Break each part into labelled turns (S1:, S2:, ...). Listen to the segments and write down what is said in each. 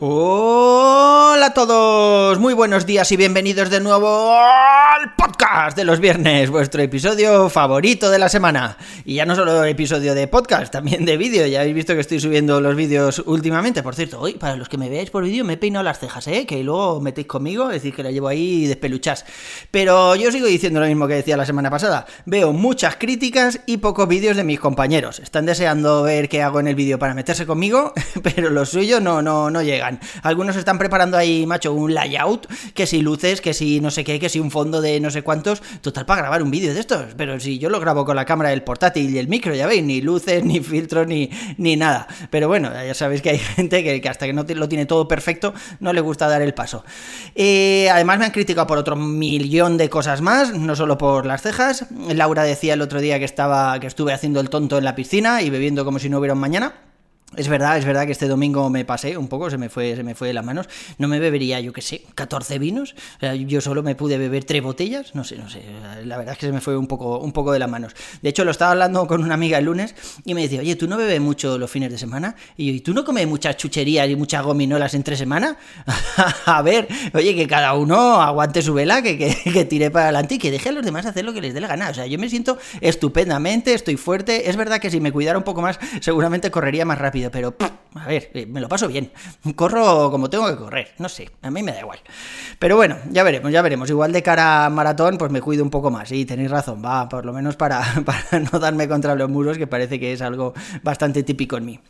S1: Hola a todos, muy buenos días y bienvenidos de nuevo al podcast de los viernes, vuestro episodio favorito de la semana. Y ya no solo episodio de podcast, también de vídeo, ya habéis visto que estoy subiendo los vídeos últimamente. Por cierto, hoy para los que me veáis por vídeo me he peinado las cejas, ¿eh? que luego metéis conmigo, es decir, que la llevo ahí despeluchas. Pero yo sigo diciendo lo mismo que decía la semana pasada, veo muchas críticas y pocos vídeos de mis compañeros. Están deseando ver qué hago en el vídeo para meterse conmigo, pero los suyos no, no, no llegan. Algunos están preparando ahí, macho, un layout, que si luces, que si no sé qué, que si un fondo de no sé cuántos, total para grabar un vídeo de estos. Pero si yo lo grabo con la cámara del portátil y el micro, ya veis, ni luces, ni filtros, ni, ni nada. Pero bueno, ya sabéis que hay gente que, hasta que no lo tiene todo perfecto, no le gusta dar el paso. Eh, además me han criticado por otro millón de cosas más, no solo por las cejas. Laura decía el otro día que estaba, que estuve haciendo el tonto en la piscina y bebiendo como si no hubiera un mañana. Es verdad, es verdad que este domingo me pasé un poco, se me fue, se me fue de las manos. No me bebería, yo qué sé, 14 vinos. O sea, yo solo me pude beber tres botellas. No sé, no sé. La verdad es que se me fue un poco, un poco de las manos. De hecho, lo estaba hablando con una amiga el lunes y me decía, oye, ¿tú no bebes mucho los fines de semana? Y yo, ¿y tú no comes muchas chucherías y muchas gominolas entre semana? a ver, oye, que cada uno aguante su vela, que, que, tire para adelante y que deje a los demás hacer lo que les dé la gana. O sea, yo me siento estupendamente, estoy fuerte. Es verdad que si me cuidara un poco más, seguramente correría más rápido pero a ver, eh, me lo paso bien. Corro como tengo que correr, no sé, a mí me da igual. Pero bueno, ya veremos, ya veremos. Igual de cara a maratón, pues me cuido un poco más. Y tenéis razón, va, por lo menos para, para no darme contra los muros, que parece que es algo bastante típico en mí.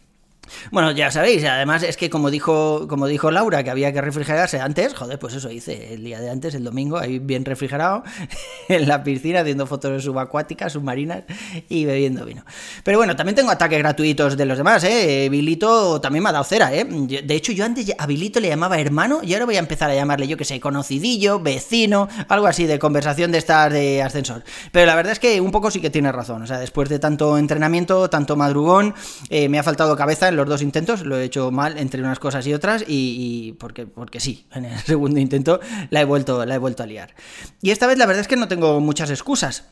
S1: Bueno, ya sabéis, además es que como dijo, como dijo Laura, que había que refrigerarse antes, joder, pues eso hice el día de antes, el domingo, ahí bien refrigerado, en la piscina, haciendo fotos subacuáticas, submarinas y bebiendo vino. Pero bueno, también tengo ataques gratuitos de los demás, ¿eh? Bilito también me ha dado cera, ¿eh? De hecho, yo antes a Bilito le llamaba hermano y ahora voy a empezar a llamarle, yo que sé, conocidillo, vecino, algo así de conversación de estar de ascensor. Pero la verdad es que un poco sí que tiene razón, o sea, después de tanto entrenamiento, tanto madrugón, eh, me ha faltado cabeza los dos intentos, lo he hecho mal entre unas cosas y otras y, porque, porque sí, en el segundo intento la he, vuelto, la he vuelto a liar. Y esta vez la verdad es que no tengo muchas excusas.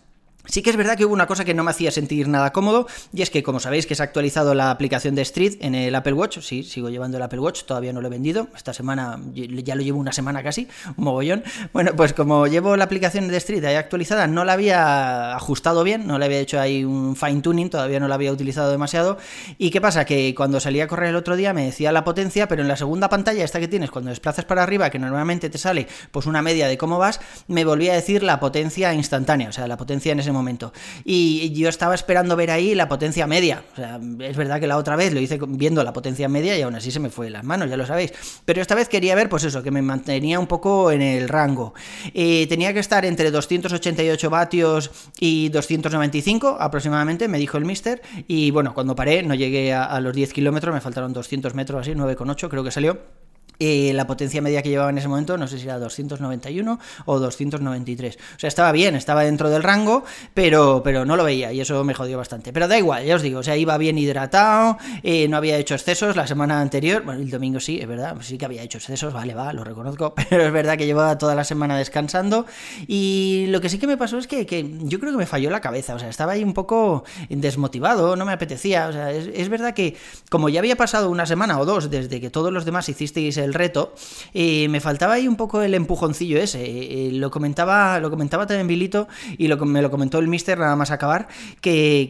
S1: Sí que es verdad que hubo una cosa que no me hacía sentir nada cómodo, y es que, como sabéis, que se ha actualizado la aplicación de Street en el Apple Watch. Sí, sigo llevando el Apple Watch, todavía no lo he vendido. Esta semana, ya lo llevo una semana casi, un mogollón. Bueno, pues como llevo la aplicación de Street ahí actualizada, no la había ajustado bien, no le había hecho ahí un fine tuning, todavía no la había utilizado demasiado. ¿Y qué pasa? Que cuando salí a correr el otro día me decía la potencia, pero en la segunda pantalla, esta que tienes, cuando desplazas para arriba, que normalmente te sale pues una media de cómo vas, me volvía a decir la potencia instantánea, o sea, la potencia en ese momento. Y yo estaba esperando ver ahí la potencia media. O sea, es verdad que la otra vez lo hice viendo la potencia media y aún así se me fue de las manos, ya lo sabéis. Pero esta vez quería ver, pues eso, que me mantenía un poco en el rango. Eh, tenía que estar entre 288 vatios y 295 aproximadamente, me dijo el mister. Y bueno, cuando paré, no llegué a, a los 10 kilómetros, me faltaron 200 metros así, 9,8 creo que salió. Eh, la potencia media que llevaba en ese momento, no sé si era 291 o 293. O sea, estaba bien, estaba dentro del rango, pero, pero no lo veía y eso me jodió bastante. Pero da igual, ya os digo, o sea, iba bien hidratado, eh, no había hecho excesos la semana anterior, bueno, el domingo sí, es verdad, sí que había hecho excesos, vale, va, lo reconozco, pero es verdad que llevaba toda la semana descansando y lo que sí que me pasó es que, yo creo que me falló la cabeza, o sea, estaba ahí un poco desmotivado, no me apetecía, o sea, es, es verdad que como ya había pasado una semana o dos desde que todos los demás hicisteis el reto, y me faltaba ahí un poco el empujoncillo ese. Eh, lo comentaba, lo comentaba también Bilito y lo, me lo comentó el mister nada más acabar, que,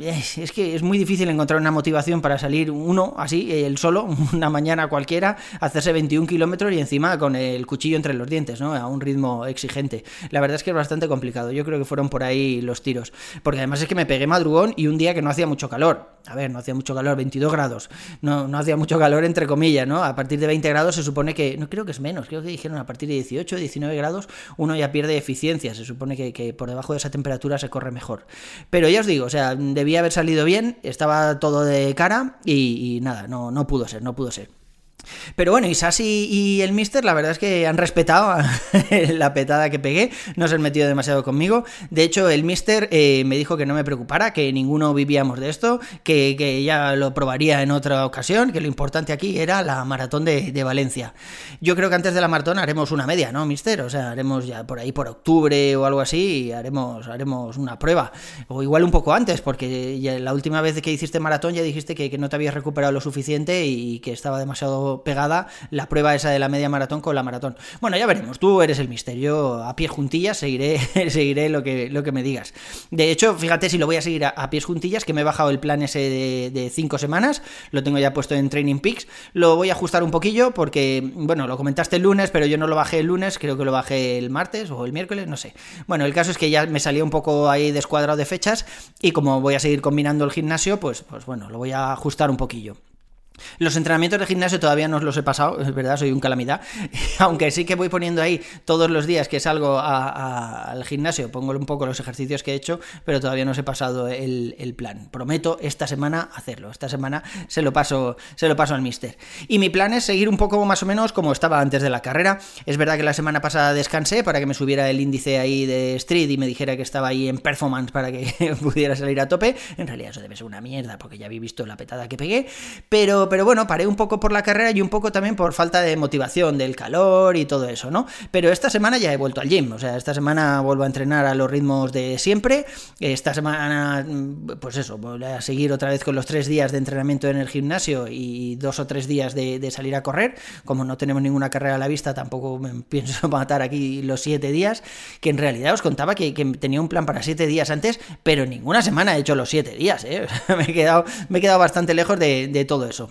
S1: es, que es muy difícil encontrar una motivación para salir uno así, el solo, una mañana cualquiera, hacerse 21 kilómetros y encima con el cuchillo entre los dientes, ¿no? A un ritmo exigente. La verdad es que es bastante complicado. Yo creo que fueron por ahí los tiros. Porque además es que me pegué madrugón y un día que no hacía mucho calor. A ver, no hacía mucho calor, 22 grados. No, no hacía mucho calor entre comillas, ¿no? A partir de 20 grados se supone que, no creo que es menos, creo que dijeron a partir de 18, 19 grados uno ya pierde eficiencia, se supone que, por debajo de esa temperatura se corre mejor. Pero ya os digo, o sea, debía haber salido bien, estaba todo de cara y, y nada, no, no pudo ser, no pudo ser. Pero bueno, Isasi y el Mister, la verdad es que han respetado la petada que pegué, no se han metido demasiado conmigo. De hecho, el Mister eh, me dijo que no me preocupara, que ninguno vivíamos de esto, que, que, ya lo probaría en otra ocasión, que lo importante aquí era la maratón de, de, Valencia. Yo creo que antes de la maratón haremos una media, ¿no, Mister? O sea, haremos ya por ahí por octubre o algo así, haremos, haremos una prueba. O igual un poco antes, porque la última vez que hiciste maratón ya dijiste que, que no te habías recuperado lo suficiente y que estaba demasiado pegada la prueba esa de la media maratón con la maratón. Bueno, ya veremos, tú eres el misterio, a pies juntillas seguiré, seguiré lo que, lo que me digas. De hecho, fíjate si lo voy a seguir a, pies juntillas, que me he bajado el plan ese de, de cinco semanas, lo tengo ya puesto en Training Peaks, lo voy a ajustar un poquillo porque, bueno, lo comentaste el lunes, pero yo no lo bajé el lunes, creo que lo bajé el martes o el miércoles, no sé. Bueno, el caso es que ya me salió un poco ahí descuadrado de fechas y como voy a seguir combinando el gimnasio, pues, pues bueno, lo voy a ajustar un poquillo. Los entrenamientos de gimnasio todavía no os los he pasado, es verdad, soy un calamidad. Aunque sí que voy poniendo ahí todos los días que salgo al gimnasio, pongo un poco los ejercicios que he hecho, pero todavía no os he pasado el, el, plan. Prometo esta semana hacerlo. Esta semana se lo paso, se lo paso al mister. Y mi plan es seguir un poco más o menos como estaba antes de la carrera. Es verdad que la semana pasada descansé para que me subiera el índice ahí de street y me dijera que estaba ahí en performance para que pudiera salir a tope. En realidad eso debe ser una mierda porque ya habéis visto la petada que pegué, pero pero, bueno, paré un poco por la carrera y un poco también por falta de motivación, del calor y todo eso, ¿no? Pero esta semana ya he vuelto al gym, o sea, esta semana vuelvo a entrenar a los ritmos de siempre, esta semana, pues eso, voy a seguir otra vez con los tres días de entrenamiento en el gimnasio y dos o tres días de, salir a correr, como no tenemos ninguna carrera a la vista, tampoco me pienso matar aquí los siete días, que en realidad os contaba que, tenía un plan para siete días antes, pero ninguna semana he hecho los siete días, ¿eh? me, he quedado, me he quedado bastante lejos de todo eso.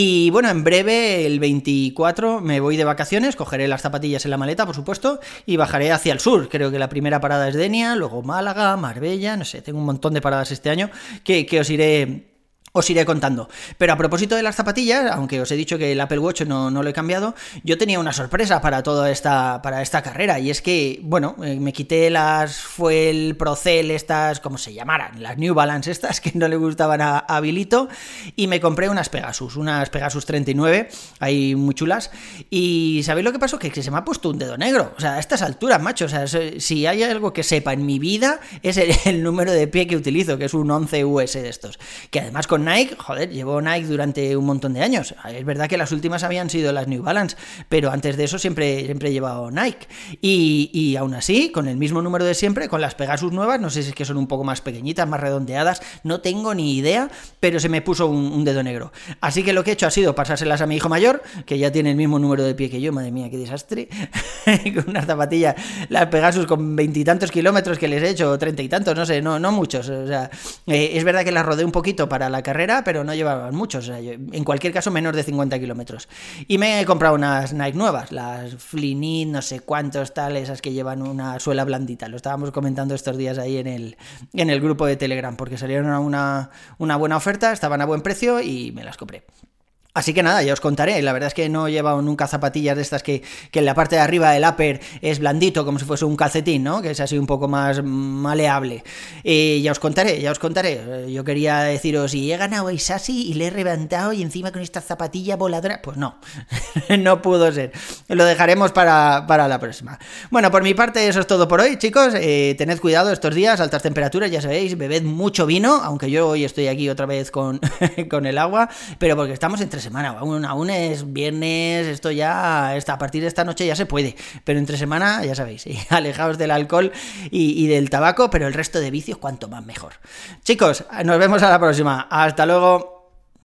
S1: Y bueno, en breve, el 24, me voy de vacaciones, cogeré las zapatillas en la maleta, por supuesto, y bajaré hacia el sur. Creo que la primera parada es Denia, luego Málaga, Marbella, no sé, tengo un montón de paradas este año que, que os iré os iré contando. Pero a propósito de las zapatillas, aunque os he dicho que el Apple Watch no, no, lo he cambiado, yo tenía una sorpresa para toda esta, para esta carrera. Y es que, bueno, eh, me quité las Fuel Procel, estas, como se llamaran, las New Balance estas, que no le gustaban a, a y me compré unas Pegasus, unas Pegasus 39, ahí muy chulas. Y ¿sabéis lo que pasó? Que, se me ha puesto un dedo negro. O sea, a estas alturas, macho, o sea, si hay algo que sepa en mi vida, es el, el número de pie que utilizo, que es un 11 US de estos. Que además con Nike, joder, llevo Nike durante un montón de años. Es verdad que las últimas habían sido las New Balance, pero antes de eso siempre, siempre he llevado Nike. Y, y aún así, con el mismo número de siempre, con las Pegasus nuevas, no sé si es que son un poco más pequeñitas, más redondeadas, no tengo ni idea, pero se me puso un, dedo negro. Así que lo que he hecho ha sido pasárselas a mi hijo mayor, que ya tiene el mismo número de pie que yo, madre mía, qué desastre, con unas zapatillas, las Pegasus con veintitantos kilómetros que les he hecho, treinta y tantos, no sé, no, no muchos. O sea, eh, es verdad que las rodé un poquito para la carrera, pero no llevaban muchos, en cualquier caso menos de 50 kilómetros. Y me he comprado unas Nike nuevas, las Flynit, no sé cuántos tal, esas que llevan una suela blandita. Lo estábamos comentando estos días ahí en el, en el grupo de Telegram, porque salieron a una, una buena oferta, estaban a buen precio y me las compré. Así que nada, ya os contaré. La verdad es que no he llevado nunca zapatillas de estas que, en la parte de arriba del upper es blandito, como si fuese un calcetín, ¿no? Que es así un poco más maleable. Y ya os contaré, ya os contaré. Yo quería deciros, si he ganado a Isasi y le he reventado y encima con esta zapatilla voladora, pues no, no pudo ser. Lo dejaremos para, la próxima. Bueno, por mi parte eso es todo por hoy, chicos. Eh, tened cuidado estos días, altas temperaturas, ya sabéis, bebed mucho vino, aunque yo hoy estoy aquí otra vez con, con el agua, pero porque estamos entre semana. Aún, es viernes, esto ya, está, a partir de esta noche ya se puede. Pero entre semana, ya sabéis, alejaos del alcohol y, y del tabaco, pero el resto de vicios, cuanto más mejor. Chicos, nos vemos a la próxima. Hasta luego.